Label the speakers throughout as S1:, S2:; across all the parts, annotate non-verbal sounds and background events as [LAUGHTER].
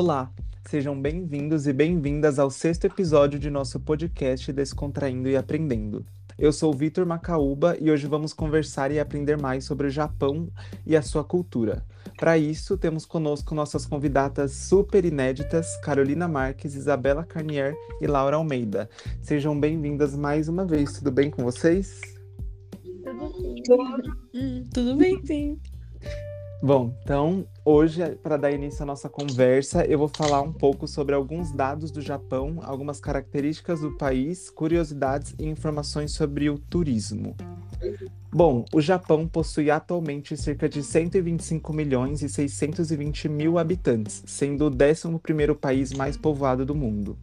S1: Olá, sejam bem-vindos e bem-vindas ao sexto episódio de nosso podcast Descontraindo e Aprendendo. Eu sou Vitor Macaúba e hoje vamos conversar e aprender mais sobre o Japão e a sua cultura. Para isso, temos conosco nossas convidadas super inéditas, Carolina Marques, Isabela Carnier e Laura Almeida. Sejam bem-vindas mais uma vez, tudo bem com vocês?
S2: Tudo, hum, tudo bem, sim.
S1: Bom, então hoje, para dar início à nossa conversa, eu vou falar um pouco sobre alguns dados do Japão, algumas características do país, curiosidades e informações sobre o turismo. Bom, o Japão possui atualmente cerca de 125 milhões e 620 mil habitantes, sendo o 11º país mais povoado do mundo.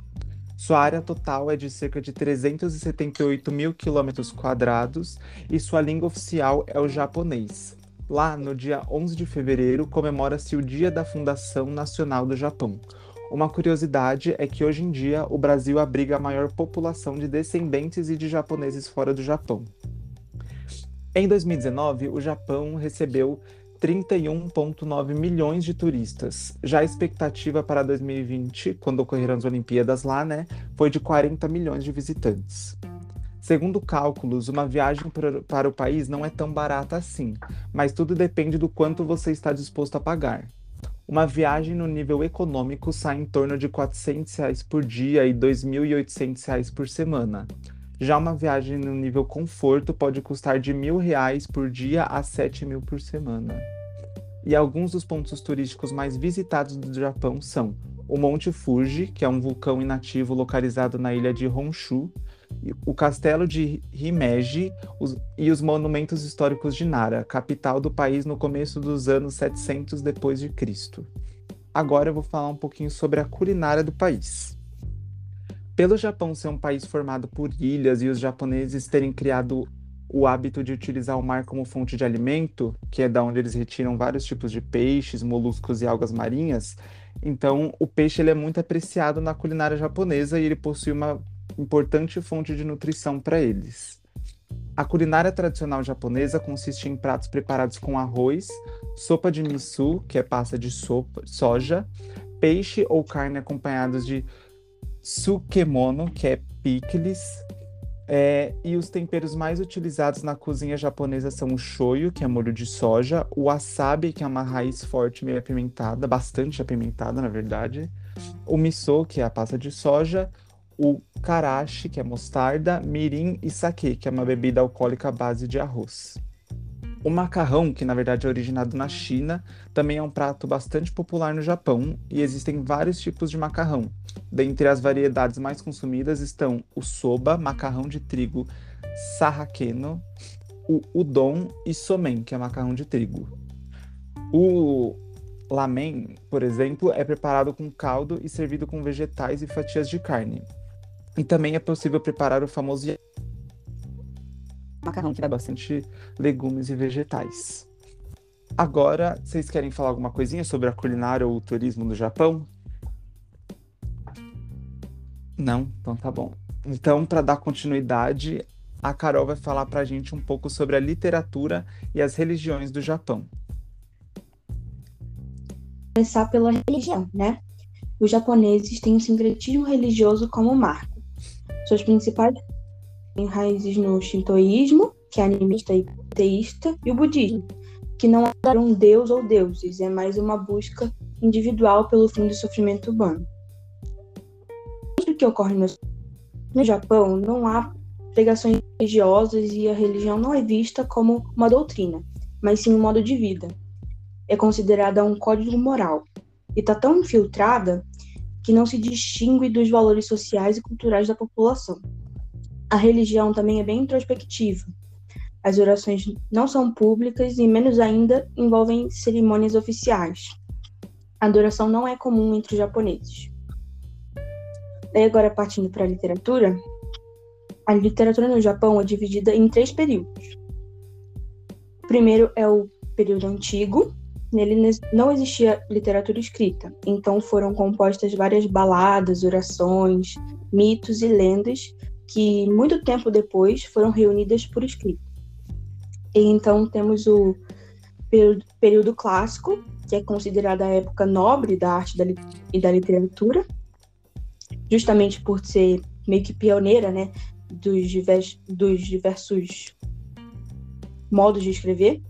S1: Sua área total é de cerca de 378 mil quilômetros quadrados e sua língua oficial é o japonês. Lá, no dia 11 de fevereiro, comemora-se o Dia da Fundação Nacional do Japão. Uma curiosidade é que hoje em dia o Brasil abriga a maior população de descendentes e de japoneses fora do Japão. Em 2019, o Japão recebeu 31,9 milhões de turistas. Já a expectativa para 2020, quando ocorreram as Olimpíadas lá, né, foi de 40 milhões de visitantes. Segundo cálculos, uma viagem para o país não é tão barata assim, mas tudo depende do quanto você está disposto a pagar. Uma viagem no nível econômico sai em torno de 400 reais por dia e 2.800 reais por semana. Já uma viagem no nível conforto pode custar de R$ reais por dia a R$ 7.000 por semana. E alguns dos pontos turísticos mais visitados do Japão são o Monte Fuji, que é um vulcão inativo localizado na ilha de Honshu, o castelo de Himeji os, e os monumentos históricos de Nara, capital do país no começo dos anos 700 depois de Cristo. Agora eu vou falar um pouquinho sobre a culinária do país. Pelo Japão ser um país formado por ilhas e os japoneses terem criado o hábito de utilizar o mar como fonte de alimento, que é da onde eles retiram vários tipos de peixes, moluscos e algas marinhas, então o peixe ele é muito apreciado na culinária japonesa e ele possui uma importante fonte de nutrição para eles. A culinária tradicional japonesa consiste em pratos preparados com arroz, sopa de miso, que é pasta de sopa, soja, peixe ou carne acompanhados de sukemono, que é picles, é, e os temperos mais utilizados na cozinha japonesa são o shoyu, que é molho de soja, o wasabi, que é uma raiz forte meio apimentada, bastante apimentada, na verdade, o miso, que é a pasta de soja, o karashi, que é mostarda, mirim e sake, que é uma bebida alcoólica à base de arroz. O macarrão, que na verdade é originado na China, também é um prato bastante popular no Japão e existem vários tipos de macarrão. Dentre as variedades mais consumidas estão o soba, macarrão de trigo sarrakeno, o udon e somen, que é macarrão de trigo. O lamen, por exemplo, é preparado com caldo e servido com vegetais e fatias de carne. E também é possível preparar o famoso macarrão, que dá bastante legumes e vegetais. Agora, vocês querem falar alguma coisinha sobre a culinária ou o turismo do Japão? Não? Então tá bom. Então, para dar continuidade, a Carol vai falar para a gente um pouco sobre a literatura e as religiões do Japão.
S3: Começar pela religião, né? Os japoneses têm o sincretismo religioso como marco. Suas principais têm raízes no shintoísmo, que é animista e teísta, e o budismo, que não é um deus ou deuses, é mais uma busca individual pelo fim do sofrimento humano. O que ocorre no, Japão, não há pregações religiosas e a religião não é vista como uma doutrina, mas sim um modo de vida. É considerada um código moral e está tão infiltrada que não se distingue dos valores sociais e culturais da população. A religião também é bem introspectiva. As orações não são públicas e, menos ainda, envolvem cerimônias oficiais. A adoração não é comum entre os japoneses. E agora, partindo para a literatura, a literatura no Japão é dividida em três períodos. O primeiro é o período antigo, Nele não existia literatura escrita, então foram compostas várias baladas, orações, mitos e lendas que muito tempo depois foram reunidas por escrito. E então temos o período clássico, que é considerada a época nobre da arte e da literatura, justamente por ser meio que pioneira, né, dos, dos diversos modos de escrever.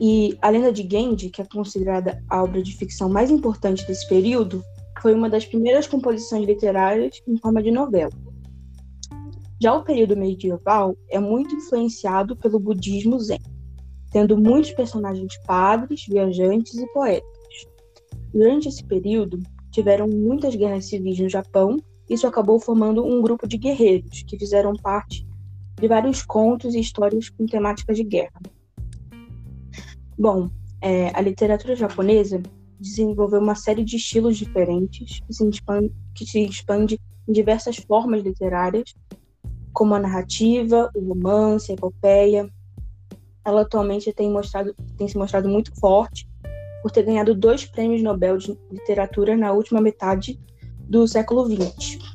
S3: E a Lenda de Genji, que é considerada a obra de ficção mais importante desse período, foi uma das primeiras composições literárias em forma de novela. Já o período medieval é muito influenciado pelo budismo zen, tendo muitos personagens padres, viajantes e poetas. Durante esse período, tiveram muitas guerras civis no Japão, e isso acabou formando um grupo de guerreiros que fizeram parte de vários contos e histórias com temáticas de guerra. Bom, é, a literatura japonesa desenvolveu uma série de estilos diferentes que se, expande, que se expande em diversas formas literárias, como a narrativa, o romance, a epopeia. Ela atualmente tem, mostrado, tem se mostrado muito forte por ter ganhado dois prêmios Nobel de literatura na última metade do século XX.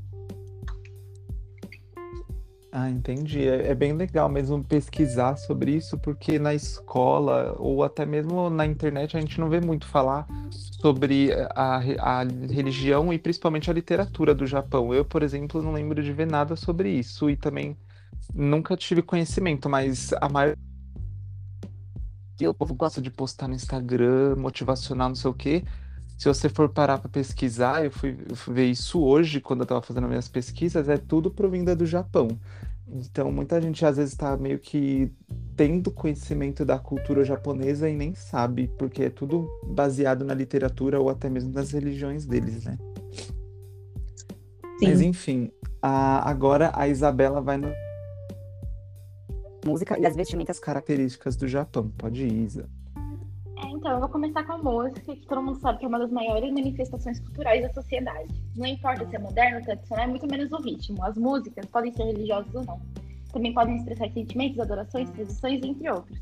S1: Ah, entendi. É, é, bem legal mesmo pesquisar sobre isso, porque na escola ou até mesmo na internet a gente não vê muito falar sobre a, a religião e principalmente a literatura do Japão. Eu, por exemplo, não lembro de ver nada sobre isso e também nunca tive conhecimento, mas a maior. O povo gosta de postar no Instagram, motivacional, não sei o quê. Se você for parar para pesquisar, eu fui, eu fui, ver isso hoje, quando eu estava fazendo minhas pesquisas, é tudo provinda do Japão. Então, muita gente às vezes está meio que tendo conhecimento da cultura japonesa e nem sabe, porque é tudo baseado na literatura ou até mesmo nas religiões deles, né? Sim. Mas enfim, a, agora a Isabela vai no. Música e as vestimentas características do Japão. Pode ir, Isa.
S4: Então, eu vou começar com a música, que todo mundo sabe que é uma das maiores manifestações culturais da sociedade. Não importa se é moderno tradicional, é muito menos o ritmo. As músicas podem ser religiosas ou não. Também podem expressar sentimentos, adorações, tradições, entre outros.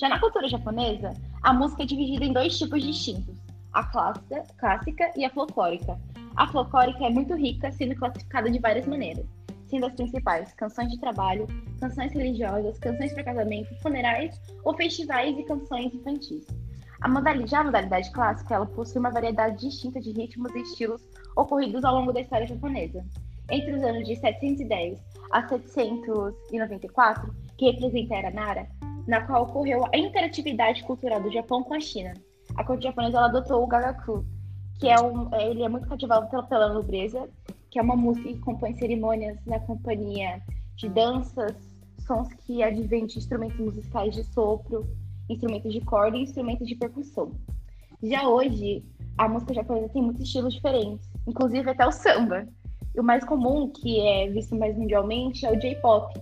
S4: Já na cultura japonesa, a música é dividida em dois tipos distintos: a clássica, clássica e a folclórica. A folclórica é muito rica, sendo classificada de várias maneiras, sendo as principais canções de trabalho, canções religiosas, canções para casamento, funerais ou festivais e canções infantis. A modalidade, já a modalidade clássica, ela possui uma variedade distinta de ritmos e estilos ocorridos ao longo da história japonesa. Entre os anos de 710 a 794, que representa a Era Nara, na qual ocorreu a interatividade cultural do Japão com a China. A corte japonesa adotou o gagaku, que é um, é, ele é muito cativado pela, pela nobreza, que é uma música que compõe cerimônias na companhia de danças, sons que advêm de instrumentos musicais de sopro, instrumentos de corda e instrumentos de percussão. Já hoje, a música japonesa tem muitos estilos diferentes, inclusive até o samba. E o mais comum, que é visto mais mundialmente, é o J-pop,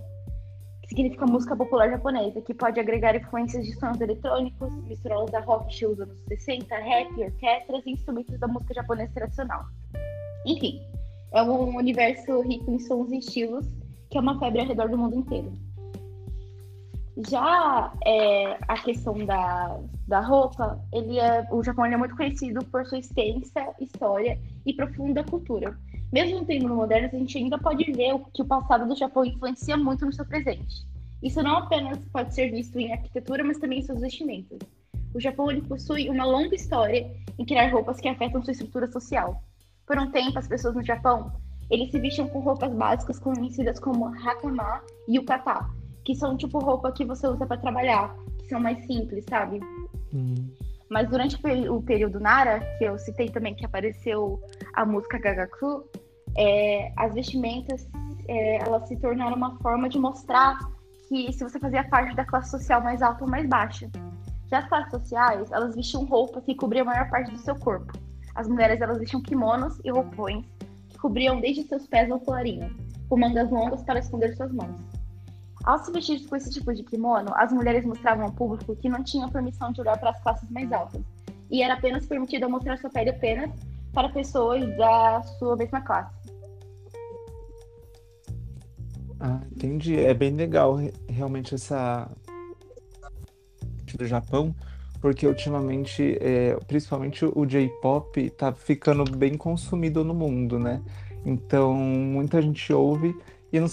S4: que significa música popular japonesa, que pode agregar influências de sons eletrônicos, misturá-los a rock estilos anos 60, rap, orquestras e instrumentos da música japonesa tradicional. Enfim, é um universo rico em sons e estilos que é uma febre ao redor do mundo inteiro. Já é, a questão da, da roupa, ele é, o Japão é muito conhecido por sua extensa história e profunda cultura. Mesmo no tempo moderno, a gente ainda pode ver que o passado do Japão influencia muito no seu presente. Isso não apenas pode ser visto em arquitetura, mas também em seus vestimentos. O Japão ele possui uma longa história em criar roupas que afetam sua estrutura social. Por um tempo, as pessoas no Japão eles se vestiam com roupas básicas conhecidas como hakama e yukata, que são tipo roupa que você usa para trabalhar, que são mais simples, sabe? Mas durante o período Nara, que eu citei também que apareceu a música Gagaku, é, as vestimentas é, elas se tornaram uma forma de mostrar que se você fazia parte da classe social mais alta ou mais baixa. Já as classes sociais, elas vestiam roupas que cobriam a maior parte do seu corpo. As mulheres elas vestiam kimonos e roupões que cobriam desde seus pés ao colarinho, com mangas longas para esconder suas mãos. Ao se vestir com esse tipo de kimono, as mulheres mostravam ao público que não tinham permissão de olhar para as classes mais altas, e era apenas permitido mostrar sua pele apenas para pessoas da sua mesma classe.
S1: Ah, entendi. É bem legal realmente essa do Japão, porque ultimamente, é, principalmente o J-pop, está ficando bem consumido no mundo, né? Então, muita gente ouve e não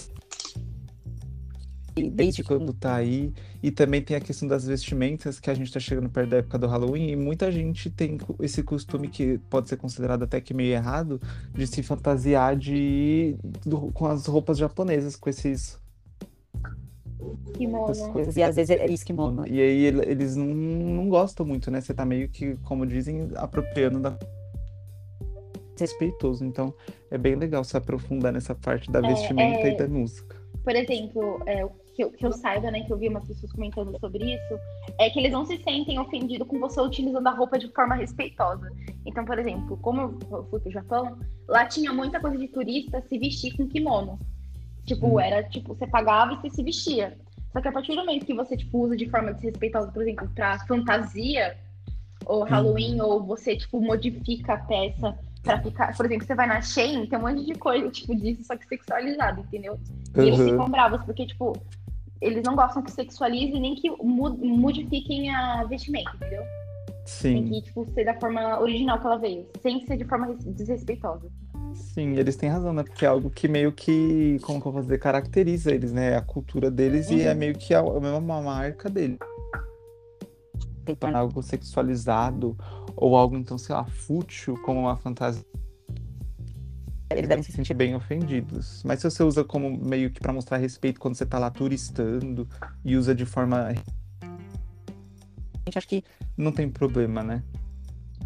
S1: desde quando tá aí. E também tem a questão das vestimentas, que a gente tá chegando perto da época do Halloween, e muita gente tem esse costume que pode ser considerado até que meio errado, de se fantasiar de, com as roupas japonesas, com esses.
S4: Kimono.
S2: Coisas, e às vezes é isso que monta.
S1: E aí eles não, não gostam muito, né? Você tá meio que, como dizem, apropriando da respeitoso. Então é bem legal se aprofundar nessa parte da vestimenta
S4: é...
S1: e da música.
S4: Por exemplo, é, que eu, que eu saiba, né, que eu vi umas pessoas comentando sobre isso, é que eles não se sentem ofendidos com você utilizando a roupa de forma respeitosa. Então, por exemplo, como eu fui pro Japão, lá tinha muita coisa de turista se vestir com kimono. Tipo,
S1: Uhum.
S4: era tipo, você pagava e você se vestia. Só que a partir do momento que você, tipo, usa de forma desrespeitosa, por exemplo, pra fantasia, ou Halloween, ou você, tipo, modifica a peça pra ficar. Por exemplo, você vai na Shein, tem um monte de coisa, tipo, disso, só que sexualizado, entendeu? E eles
S1: Uhum.
S4: ficam bravos, porque, tipo, eles não gostam que sexualize nem que modifiquem a vestimenta, entendeu? Tem
S1: Sim,
S4: que, tipo, ser da forma original que ela veio, sem ser de forma res- desrespeitosa.
S1: sim, eles têm razão, né? Porque é algo que meio que, como que eu vou dizer, caracteriza eles, né? A cultura deles e é
S4: Uhum.
S1: meio que a, a mesma marca deles. Algo sexualizado ou algo, então, sei lá, fútil, como uma fantasia.
S2: Eles devem se sentir
S1: bem ofendidos. Mas se você usa como meio que pra mostrar respeito quando você tá lá turistando e usa de forma.
S2: gente, acho que
S1: Não tem problema, né?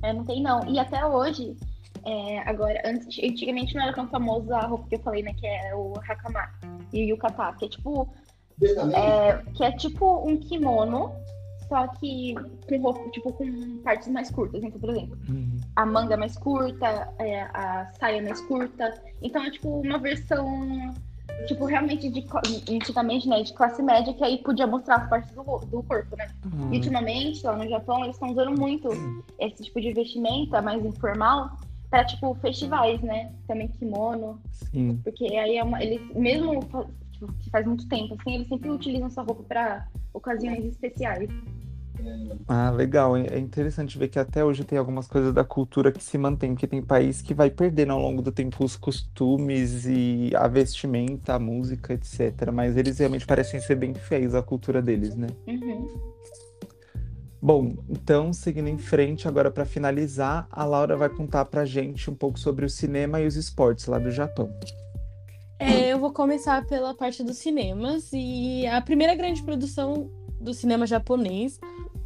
S4: É, não tem não. E até hoje, é, agora, antes, antigamente não era tão famosa a roupa que eu falei, né? Que é o hakama e o yukata, que é tipo. é, que é tipo um kimono, só que com roupa, tipo, com partes mais curtas. Então, por exemplo, a manga mais curta, é, a saia mais curta. Então é tipo uma versão, tipo, realmente de antigamente, né, de classe média, que aí podia mostrar as partes do, do corpo, né?
S1: Hum.
S4: E ultimamente, lá no Japão, eles estão usando muito esse tipo de vestimenta mais informal para tipo festivais, né? Também kimono,
S1: Sim.
S4: porque aí é uma, eles mesmo tipo, que faz muito tempo assim, eles sempre utilizam essa roupa para ocasiões especiais.
S1: Ah, legal. É é interessante ver que até hoje tem algumas coisas da cultura que se mantém, porque tem país que vai perdendo ao longo do tempo os costumes e a vestimenta, a música, etc. Mas eles realmente parecem ser bem fiéis à cultura deles, né?
S4: Uhum.
S1: Bom, então, seguindo em frente, agora para finalizar, a Laura vai contar pra gente um pouco sobre o cinema e os esportes lá do Japão.
S2: É, eu vou começar pela parte dos cinemas e a primeira grande produção do cinema japonês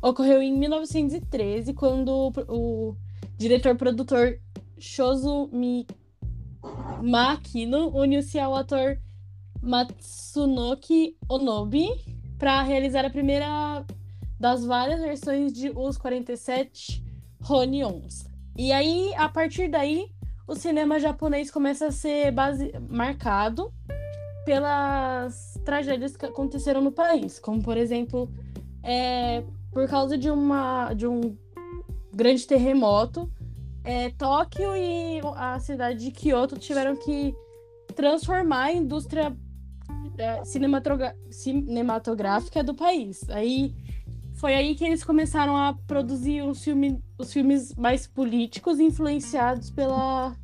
S2: ocorreu em 1913, quando o, o diretor-produtor Shozo Makino uniu-se ao ator Matsunoki Onobi para realizar a primeira das várias versões de Os 47 Ronions. E aí, a partir daí, o cinema japonês começa a ser base... marcado pelas tragédias que aconteceram no país, como por exemplo, é, por causa de uma de um grande terremoto, é, Tóquio e a cidade de Kyoto tiveram que transformar a indústria é, cinematográfica do país. Aí foi aí que eles começaram a produzir os, filme, os filmes mais políticos, influenciados pela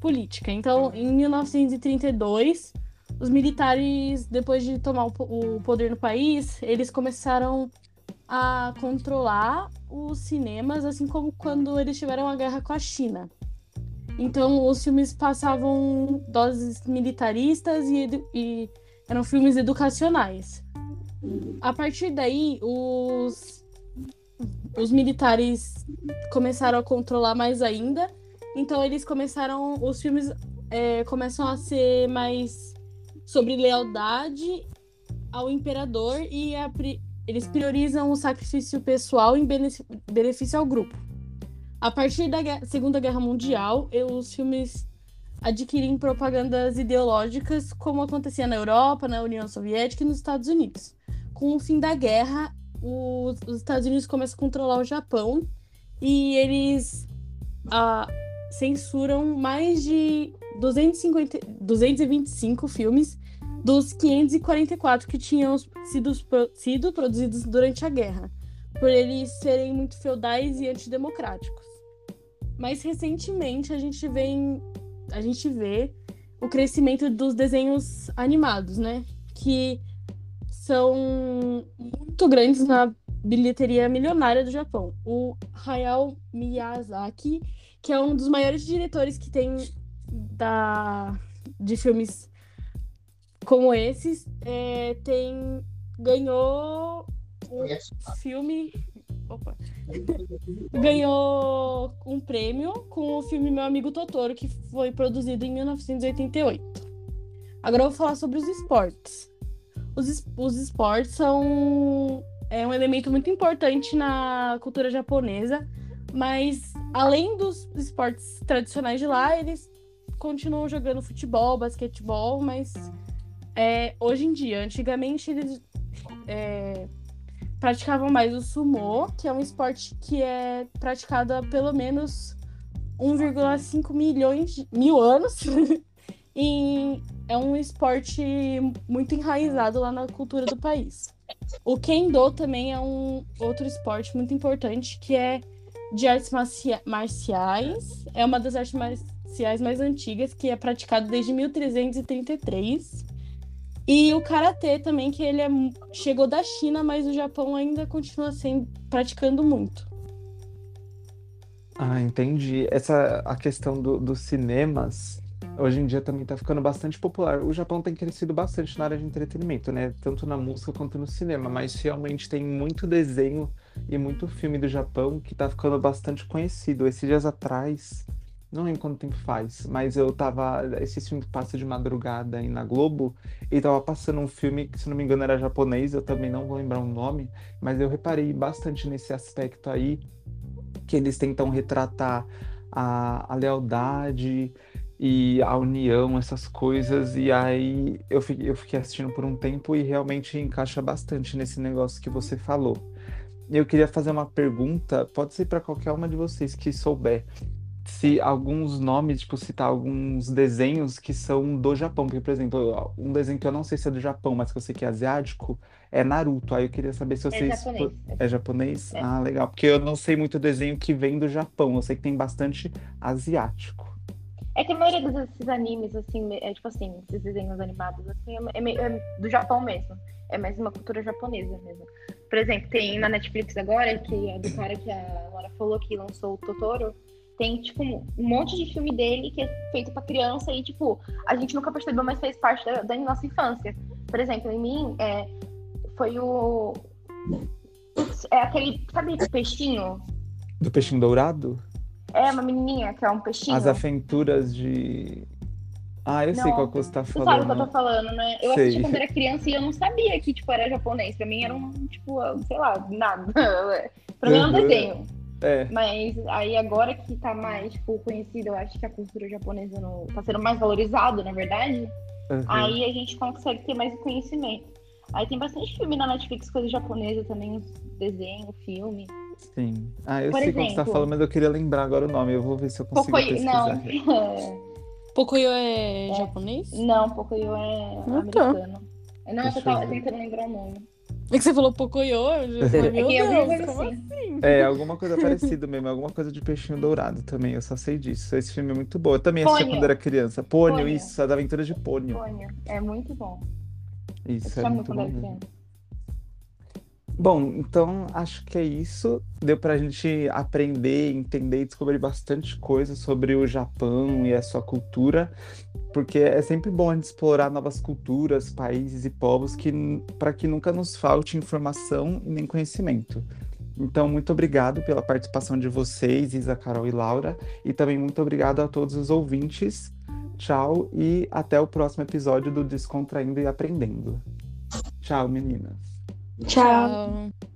S2: política. Então, em 1932, os militares, depois de tomar o poder no país, eles começaram a controlar os cinemas, assim como quando eles tiveram a guerra com a China. Então, os filmes passavam doses militaristas e, e eram filmes educacionais. A partir daí, os, os militares começaram a controlar mais ainda. Então, eles começaram. Os filmes é, começam a ser mais sobre lealdade ao imperador e a eles priorizam o sacrifício pessoal em bene- benefício ao grupo. A partir da Segunda Guerra Mundial, os filmes adquirem propagandas ideológicas, como acontecia na Europa, na União Soviética e nos Estados Unidos. Com o fim da guerra, os, os Estados Unidos começam a controlar o Japão e eles ah, censuram mais de 250, 225 filmes dos 544 que tinham sido, sido produzidos durante a guerra, por eles serem muito feudais e antidemocráticos. Mas recentemente a gente vê, a gente vê o crescimento dos desenhos animados, né? Que são muito grandes na bilheteria milionária do Japão. O Hayao Miyazaki, que é um dos maiores diretores que tem da, de filmes como esses, é, tem ganhou um filme opa, [LAUGHS] ganhou um prêmio com o filme Meu Amigo Totoro, que foi produzido em 1988. Agora eu vou falar sobre os esportes. Os, os esportes são é um elemento muito importante na cultura japonesa, mas além dos esportes tradicionais de lá, eles continuam jogando futebol, basquetebol, mas é, hoje em dia, antigamente eles é, praticavam mais o sumo, que é um esporte que é praticado há pelo menos 1,5 milhões de, mil anos. [LAUGHS] e é um esporte muito enraizado lá na cultura do país. O Kendo também é um outro esporte muito importante, que é de artes marciais. É uma das artes marciais mais antigas, que é praticado desde 1333. E o karatê também, que ele é, chegou da China, mas o Japão ainda continua sendo praticando muito.
S1: Ah, entendi. Essa a questão do, dos cinemas hoje em dia também está ficando bastante popular. O Japão tem crescido bastante na área de entretenimento, né? Tanto na música quanto no cinema, mas realmente tem muito desenho e muito filme do Japão que está ficando bastante conhecido. Esses dias atrás não lembro quanto tempo faz, mas eu tava. Esse filme passa de madrugada aí na Globo, e tava passando um filme que, se não me engano, era japonês, eu também não vou lembrar o nome, mas eu reparei bastante nesse aspecto aí, que eles tentam retratar a, a lealdade e a união, essas coisas, e aí eu fiquei, eu fiquei assistindo por um tempo e realmente encaixa bastante nesse negócio que você falou. Eu queria fazer uma pergunta, pode ser para qualquer uma de vocês que souber se alguns nomes, tipo, citar alguns desenhos que são do Japão. Porque, por exemplo, um desenho que eu não sei se é do Japão, mas que eu sei que é asiático, é Naruto. Aí eu queria saber se é vocês.
S4: É japonês.
S1: É japonês?
S4: É.
S1: Ah, legal. Porque eu não sei muito desenho que vem do Japão. Eu sei que tem bastante asiático.
S4: É que a maioria desses animes, assim, é tipo assim, esses desenhos animados, assim, é, meio- é do Japão mesmo. É mais uma cultura japonesa mesmo. Por exemplo, tem na Netflix agora, que é do cara que a Laura falou que lançou o Totoro. Tem, tipo, um monte de filme dele que é feito pra criança e, tipo, a gente nunca percebeu, mas fez parte da, da nossa infância. Por exemplo, em mim, é, foi o. É aquele, sabe, peixinho?
S1: Do Peixinho Dourado?
S4: É uma menininha que é um peixinho.
S1: As Aventuras de. Ah, eu sei
S4: Não,
S1: qual que você tá
S4: Tu sabe o que eu
S1: falando.
S4: tô falando, né? Eu
S1: Sei.
S4: assisti quando era criança e eu não sabia que, tipo, era japonês. Pra mim era um, tipo, sei lá, nada. [LAUGHS] pra mim era um
S1: Uhum.
S4: desenho.
S1: É,
S4: Mas aí agora que tá mais, tipo, conhecido, eu acho que a cultura japonesa no... tá sendo mais valorizado, na verdade.
S1: uhum.
S4: Aí a gente consegue ter mais conhecimento. Aí tem bastante filme na Netflix, coisa japonesa também, desenho, filme.
S1: sim. Ah, eu
S4: Por
S1: sei qual você tá falando, mas eu queria lembrar agora o nome. Eu vou ver se eu consigo
S4: Pocoyo,
S1: pesquisar.
S4: não. [LAUGHS]
S2: Pocoyo é, japonês?
S4: não, Pocoyo é
S2: Ah, tá.
S4: americano. Não, eu
S1: Deixa eu
S4: tava
S1: ver.
S4: tentando lembrar o nome.
S2: É que você falou Pocoyo, eu já falei,
S4: É eu
S2: Deus, como
S4: assim.
S1: É, alguma coisa parecida mesmo, alguma coisa de peixinho dourado também, eu só sei disso. Esse filme é muito bom. Eu também assistia
S4: Pônio.
S1: quando era criança. Pônio,
S4: Pônio.
S1: isso, as aventuras de Pônio.
S4: Pônio. É muito bom. Eu
S1: Isso, é
S4: assistia
S1: muito bom
S4: era
S1: mesmo.
S4: criança.
S1: Bom, então acho que é isso. Deu pra gente aprender, entender e descobrir bastante coisa sobre o Japão e a sua cultura, porque é sempre bom a gente explorar novas culturas, países e povos que para que nunca nos falte informação e nem conhecimento. Então, muito obrigado pela participação de vocês, Isa, Carol e Laura, e também muito obrigado a todos os ouvintes. Tchau e até o próximo episódio do Descontraindo e Aprendendo. Tchau, meninas.
S3: Tchau.
S2: Tchau.